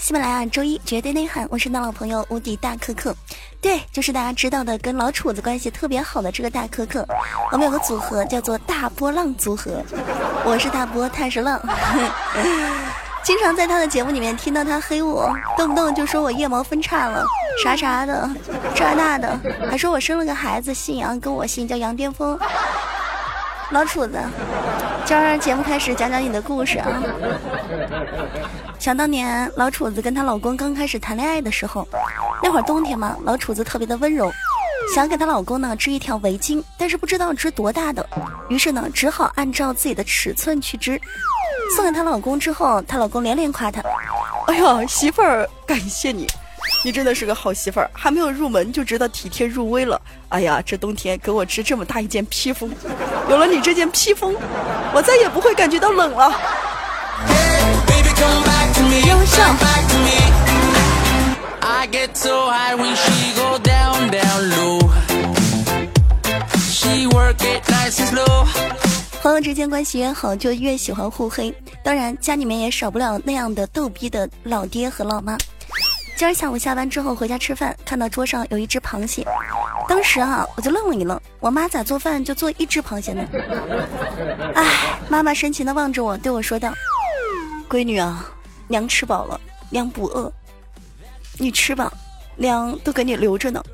喜马拉雅周一绝对内涵，我是你的老朋友无敌大可可，对，就是大家知道的跟老楚子关系特别好的这个大可可。我们有个组合叫做大波浪组合，我是大波，他是浪，经常在他的节目里面听到他黑我，动不动就说我腋毛分叉了，啥啥的，这那的，还说我生了个孩子姓杨，跟我姓叫杨巅峰。老楚子，今儿节目开始讲讲你的故事啊。想当年，老楚子跟她老公刚开始谈恋爱的时候，那会儿冬天嘛，老楚子特别的温柔，想给她老公呢织一条围巾，但是不知道织多大的，于是呢只好按照自己的尺寸去织。送给她老公之后，她老公连连夸她：“哎呀，媳妇儿，感谢你。”你真的是个好媳妇儿，还没有入门就知道体贴入微了。哎呀，这冬天给我织这么大一件披风，有了你这件披风，我再也不会感觉到冷了。优秀。朋友之间关系越好，就越喜欢互黑。当然，家里面也少不了那样的逗逼的老爹和老妈。今儿下午下班之后回家吃饭，看到桌上有一只螃蟹，当时啊我就愣了一愣，我妈咋做饭就做一只螃蟹呢？哎，妈妈深情的望着我，对我说道：“闺女啊，娘吃饱了，娘不饿，你吃吧，娘都给你留着呢。”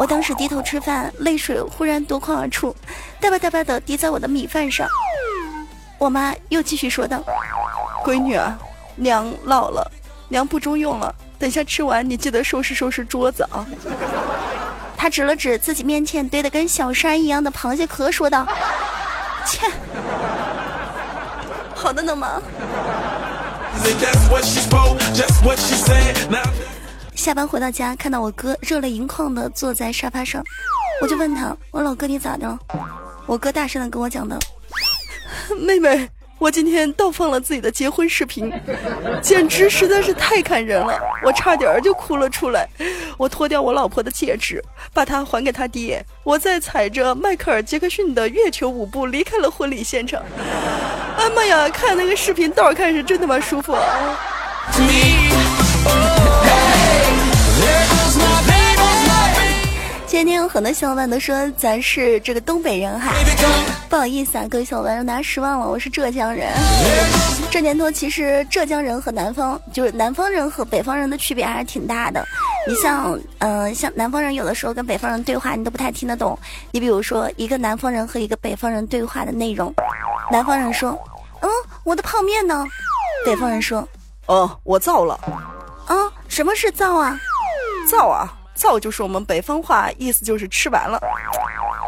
我当时低头吃饭，泪水忽然夺眶而出，哒吧哒吧的滴在我的米饭上。我妈又继续说道：“闺女啊，娘老了，娘不中用了。”等下吃完，你记得收拾收拾桌子啊！他指了指自己面前堆得跟小山一样的螃蟹壳，说道：“ 切，好的呢吗？”下班回到家，看到我哥热泪盈眶的坐在沙发上，我就问他：“我老哥你咋的了？”我哥大声的跟我讲道：“ 妹妹。”我今天倒放了自己的结婚视频，简直实在是太感人了，我差点就哭了出来。我脱掉我老婆的戒指，把它还给他爹，我再踩着迈克尔·杰克逊的月球舞步离开了婚礼现场。哎妈呀，看那个视频倒看是真他妈舒服啊！今天有很多小伙伴都说咱是这个东北人哈，不好意思啊，各位小伙伴让大家失望了，我是浙江人。这年头其实浙江人和南方就是南方人和北方人的区别还是挺大的。你像嗯像南方人有的时候跟北方人对话你都不太听得懂。你比如说一个南方人和一个北方人对话的内容，南方人说嗯我的泡面呢？北方人说哦我造了。嗯什么是造啊？造啊。造就是我们北方话，意思就是吃完了。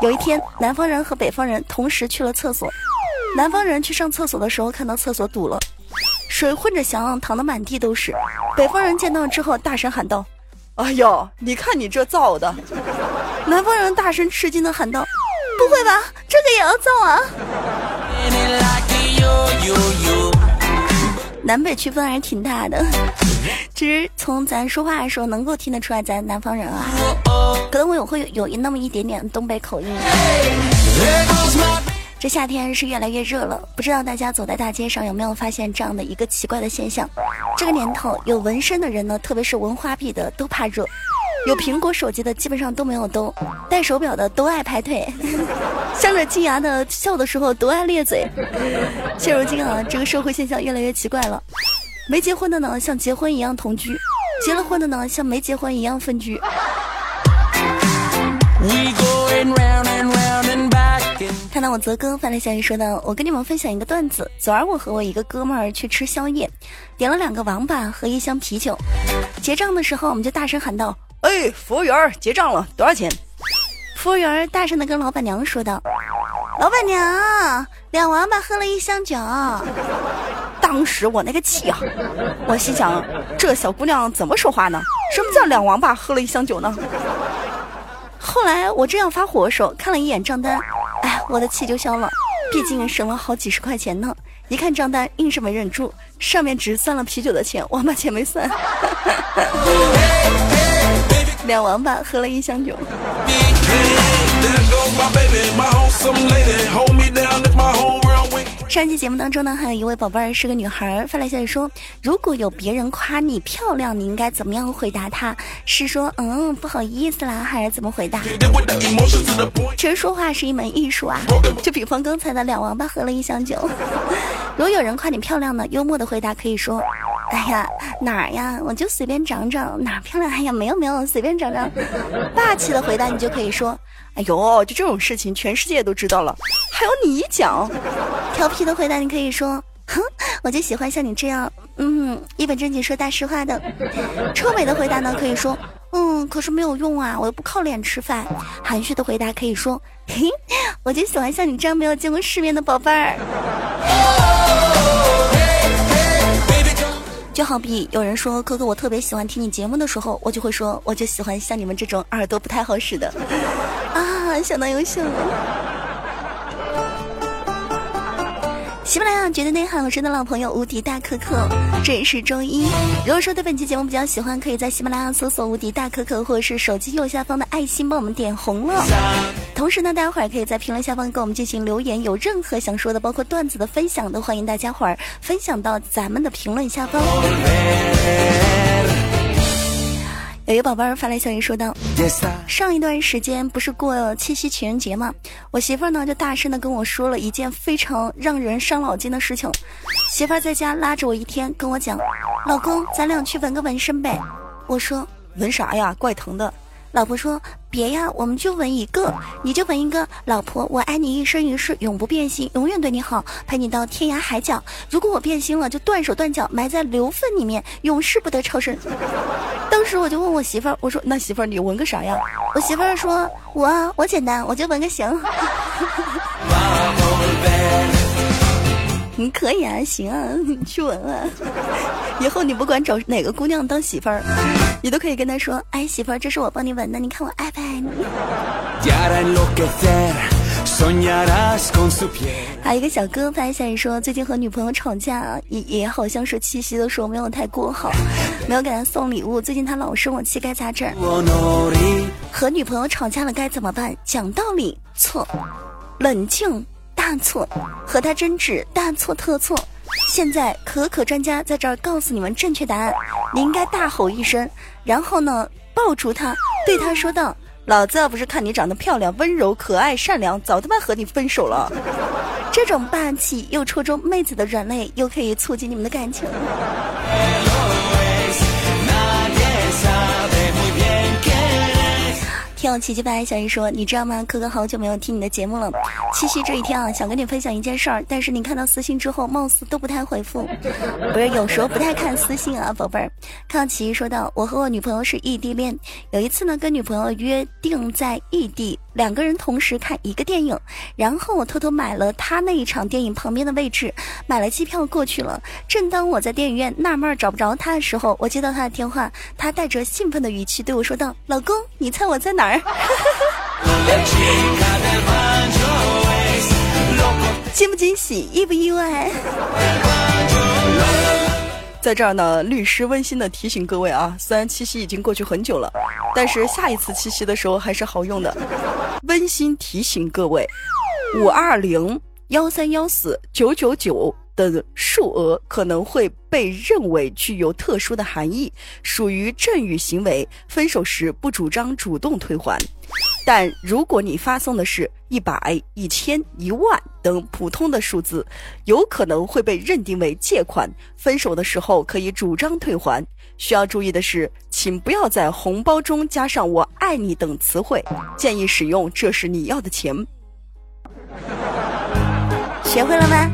有一天，南方人和北方人同时去了厕所。南方人去上厕所的时候，看到厕所堵了，水混着翔，淌得满地都是。北方人见到之后，大声喊道：“哎呦，你看你这造的！”南方人大声吃惊的喊道：“不会吧，这个也要造啊？”南北区分还是挺大的。其实从咱说话的时候，能够听得出来咱南方人啊，可能我有会有那么一点点东北口音。这夏天是越来越热了，不知道大家走在大街上有没有发现这样的一个奇怪的现象？这个年头有纹身的人呢，特别是纹花臂的都怕热，有苹果手机的基本上都没有兜，戴手表的都爱拍腿，镶着金牙的笑的时候都爱咧嘴。现如今啊，这个社会现象越来越奇怪了。没结婚的呢，像结婚一样同居；结了婚的呢，像没结婚一样分居。看到我泽哥发来消息说道：“我跟你们分享一个段子。昨儿我和我一个哥们儿去吃宵夜，点了两个王八和一箱啤酒。结账的时候，我们就大声喊道：‘哎，服务员，结账了，多少钱？’服务员大声的跟老板娘说道：‘老板娘，两王八喝了一箱酒。’当时我那个气啊！我心想，这小姑娘怎么说话呢？什么叫两王八喝了一箱酒呢？后来我正要发火的时候，看了一眼账单，哎，我的气就消了。毕竟省了好几十块钱呢。一看账单，硬是没忍住，上面只算了啤酒的钱，王八钱没算。两王八喝了一箱酒。上期节目当中呢，还有一位宝贝儿是个女孩发来消息说，如果有别人夸你漂亮，你应该怎么样回答他？是说嗯不好意思啦，还是怎么回答？其实说话是一门艺术啊，就比方刚才的两王八喝了一箱酒。如果有人夸你漂亮呢，幽默的回答可以说。哎呀，哪儿呀？我就随便长长，哪儿漂亮？哎呀，没有没有，随便长长。霸气的回答，你就可以说，哎呦，就这种事情，全世界都知道了，还有你讲。调皮的回答，你可以说，哼，我就喜欢像你这样，嗯，一本正经说大实话的。臭美的回答呢，可以说，嗯，可是没有用啊，我又不靠脸吃饭。含蓄的回答可以说，嘿，我就喜欢像你这样没有见过世面的宝贝儿。就好比有人说哥哥，我特别喜欢听你节目的时候，我就会说，我就喜欢像你们这种耳朵不太好使的啊，相当优秀。喜马拉雅觉得内涵，我是的老朋友无敌大可可。这里是周一。如果说对本期节目比较喜欢，可以在喜马拉雅搜索“无敌大可可”，或者是手机右下方的爱心帮我们点红了。同时呢，大家伙儿可以在评论下方给我们进行留言，有任何想说的，包括段子的分享，都欢迎大家伙儿分享到咱们的评论下方。有一个宝贝儿发来消息说道：“上一段时间不是过七夕情人节吗？我媳妇儿呢就大声的跟我说了一件非常让人伤脑筋的事情。媳妇儿在家拉着我一天跟我讲，老公，咱俩去纹个纹身呗。我说纹啥呀，怪疼的。”老婆说：“别呀，我们就纹一个，你就纹一个。老婆，我爱你一生一世，永不变心，永远对你好，陪你到天涯海角。如果我变心了，就断手断脚，埋在牛粪里面，永世不得超生。”当时我就问我媳妇儿：“我说那媳妇儿，你纹个啥呀？”我媳妇儿说：“我我简单，我就纹个行。”你可以啊，行啊，你 去纹啊。以后你不管找哪个姑娘当媳妇儿，你都可以跟他说：“哎，媳妇儿，这是我帮你纹的，你看我爱不爱你？”还有一个小哥发消息说，最近和女朋友吵架，也也好像是七夕的时候没有太过好，没有给她送礼物。最近他老生我气，该咋整？和女朋友吵架了该怎么办？讲道理错，冷静。大错，和她争执，大错特错。现在可可专家在这儿告诉你们正确答案，你应该大吼一声，然后呢抱住他，对他说道：“老子要不是看你长得漂亮、温柔、可爱、善良，早他妈和你分手了。”这种霸气又戳中妹子的软肋，又可以促进你们的感情。听我奇迹白小姨说，你知道吗？可可好久没有听你的节目了。七夕这一天啊，想跟你分享一件事儿，但是你看到私信之后，貌似都不太回复。不是，有时候不太看私信啊，宝贝儿。看到奇说到，我和我女朋友是异地恋，有一次呢，跟女朋友约定在异地。两个人同时看一个电影，然后我偷偷买了他那一场电影旁边的位置，买了机票过去了。正当我在电影院纳闷找不着他的时候，我接到他的电话，他带着兴奋的语气对我说道：“老公，你猜我在哪儿？”哈惊不惊喜，意不意外？在这儿呢，律师温馨的提醒各位啊，虽然七夕已经过去很久了，但是下一次七夕的时候还是好用的。温馨提醒各位，五二零幺三幺四九九九。的数额可能会被认为具有特殊的含义，属于赠与行为。分手时不主张主动退还，但如果你发送的是一百、一千、一万等普通的数字，有可能会被认定为借款。分手的时候可以主张退还。需要注意的是，请不要在红包中加上“我爱你”等词汇，建议使用“这是你要的钱”。学会了吗？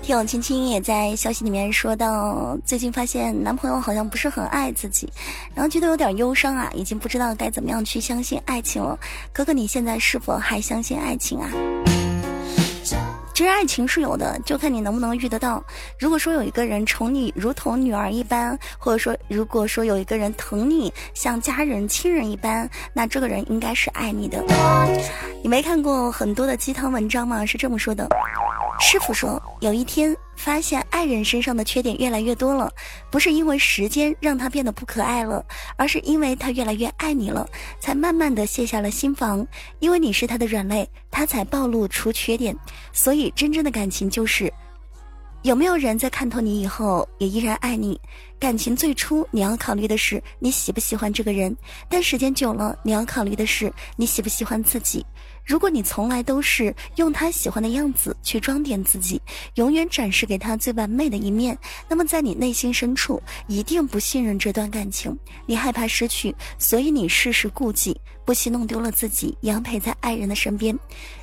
听我青青也在消息里面说到，最近发现男朋友好像不是很爱自己，然后觉得有点忧伤啊，已经不知道该怎么样去相信爱情了。哥哥，你现在是否还相信爱情啊？其实爱情是有的，就看你能不能遇得到。如果说有一个人宠你如同女儿一般，或者说如果说有一个人疼你像家人亲人一般，那这个人应该是爱你的。你没看过很多的鸡汤文章吗？是这么说的：师傅说，有一天发现爱人身上的缺点越来越多了，不是因为时间让他变得不可爱了，而是因为他越来越爱你了，才慢慢的卸下了心防。因为你是他的软肋，他才暴露出缺点。所以，真正的感情就是。有没有人在看透你以后也依然爱你？感情最初你要考虑的是你喜不喜欢这个人，但时间久了你要考虑的是你喜不喜欢自己。如果你从来都是用他喜欢的样子去装点自己，永远展示给他最完美的一面，那么在你内心深处一定不信任这段感情，你害怕失去，所以你事事顾忌，不惜弄丢了自己，也要陪在爱人的身边。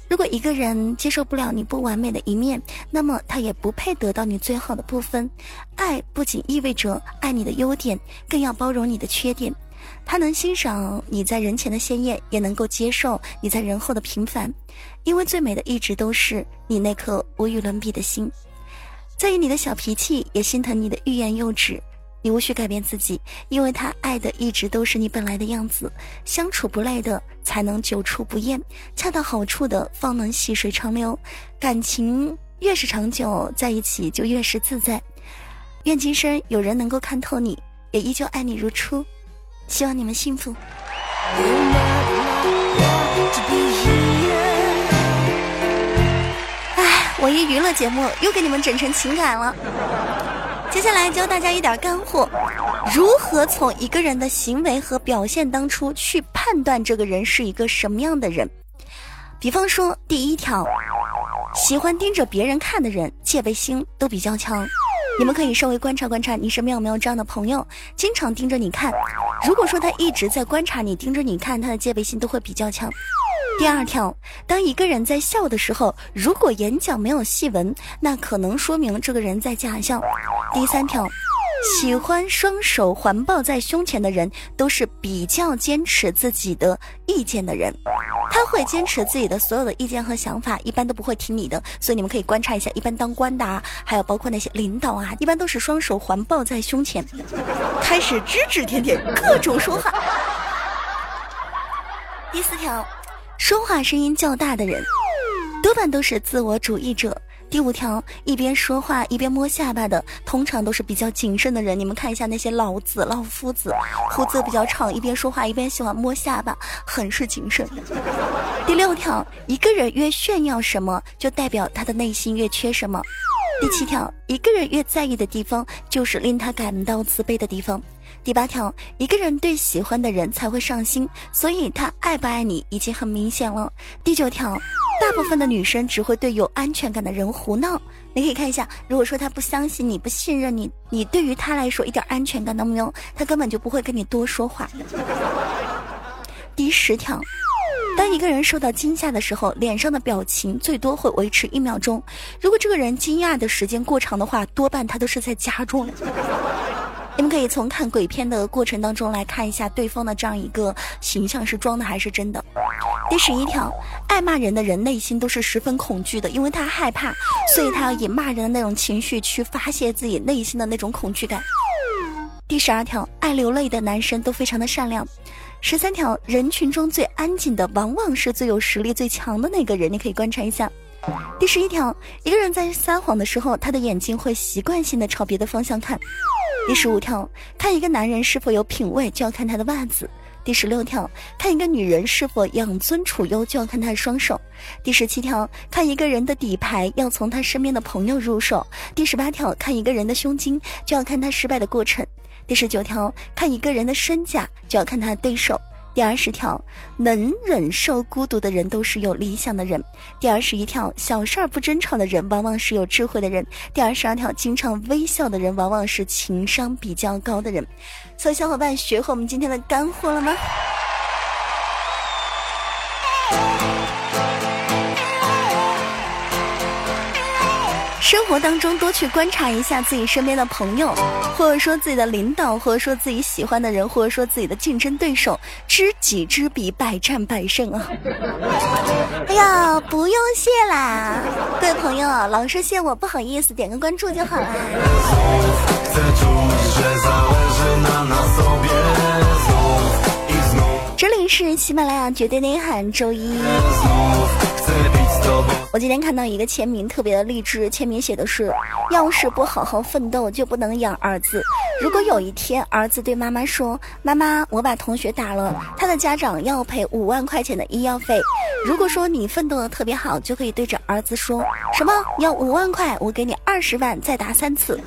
如果一个人接受不了你不完美的一面，那么他也不配得到你最好的部分。爱不仅意味着爱你的优点，更要包容你的缺点。他能欣赏你在人前的鲜艳，也能够接受你在人后的平凡。因为最美的一直都是你那颗无与伦比的心，在意你的小脾气，也心疼你的欲言又止。你无需改变自己，因为他爱的一直都是你本来的样子。相处不累的，才能久处不厌；恰到好处的，方能细水长流。感情越是长久，在一起就越是自在。愿今生有人能够看透你，也依旧爱你如初。希望你们幸福。哎，我一娱乐节目又给你们整成情感了。接下来教大家一点干货：如何从一个人的行为和表现当中去判断这个人是一个什么样的人。比方说，第一条，喜欢盯着别人看的人，戒备心都比较强。你们可以稍微观察观察，你身边有没有这样的朋友，经常盯着你看。如果说他一直在观察你，盯着你看，他的戒备心都会比较强。第二条，当一个人在笑的时候，如果眼角没有细纹，那可能说明这个人在假笑。第三条，喜欢双手环抱在胸前的人，都是比较坚持自己的意见的人。他会坚持自己的所有的意见和想法，一般都不会听你的。所以你们可以观察一下，一般当官的，啊，还有包括那些领导啊，一般都是双手环抱在胸前，开始指指点点，各种说话。第四条。说话声音较大的人，多半都是自我主义者。第五条，一边说话一边摸下巴的，通常都是比较谨慎的人。你们看一下那些老子、老夫子，胡子比较长，一边说话一边喜欢摸下巴，很是谨慎。第六条，一个人越炫耀什么，就代表他的内心越缺什么。第七条，一个人越在意的地方，就是令他感到自卑的地方。第八条，一个人对喜欢的人才会上心，所以他爱不爱你已经很明显了。第九条，大部分的女生只会对有安全感的人胡闹。你可以看一下，如果说他不相信你，不信任你，你对于他来说一点安全感都没有，他根本就不会跟你多说话。第十条，当一个人受到惊吓的时候，脸上的表情最多会维持一秒钟。如果这个人惊讶的时间过长的话，多半他都是在假装。你们可以从看鬼片的过程当中来看一下对方的这样一个形象是装的还是真的。第十一条，爱骂人的人内心都是十分恐惧的，因为他害怕，所以他要以骂人的那种情绪去发泄自己内心的那种恐惧感。第十二条，爱流泪的男生都非常的善良。十三条，人群中最安静的往往是最有实力最强的那个人，你可以观察一下。第十一条，一个人在撒谎的时候，他的眼睛会习惯性的朝别的方向看。第十五条，看一个男人是否有品味，就要看他的袜子。第十六条，看一个女人是否养尊处优，就要看她的双手。第十七条，看一个人的底牌，要从他身边的朋友入手。第十八条，看一个人的胸襟，就要看他失败的过程。第十九条，看一个人的身价，就要看他的对手。第二十条，能忍受孤独的人都是有理想的人。第二十一条，小事儿不争吵的人往往是有智慧的人。第二十二条，经常微笑的人往往是情商比较高的人。所以小伙伴学会我们今天的干货了吗？生活当中多去观察一下自己身边的朋友，或者说自己的领导，或者说自己喜欢的人，或者说自己的竞争对手，知己知彼，百战百胜啊！哎呀，不用谢啦，各位朋友，老是谢我不好意思，点个关注就好了。是喜马拉雅绝对内涵周一。我今天看到一个签名特别的励志，签名写的是：要是不好好奋斗，就不能养儿子。如果有一天儿子对妈妈说：“妈妈，我把同学打了，他的家长要赔五万块钱的医药费。”如果说你奋斗的特别好，就可以对着儿子说：“什么要五万块？我给你二十万，再打三次。”，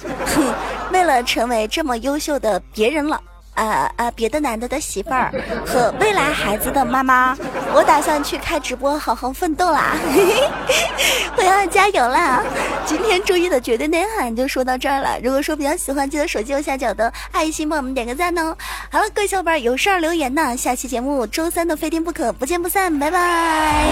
为了成为这么优秀的别人了。呃呃，别的男的的媳妇儿和未来孩子的妈妈，我打算去开直播，好好奋斗啦！我要加油啦！今天周一的绝对内涵就说到这儿了。如果说比较喜欢，记得手机右下角的爱心帮我们点个赞哦。好了，各位小伙伴有事儿留言呢，下期节目周三的非听不可，不见不散，拜拜。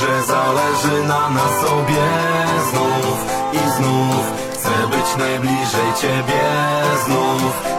Że zależy na sobie Znów i znów chcę być najbliżej ciebie. Znów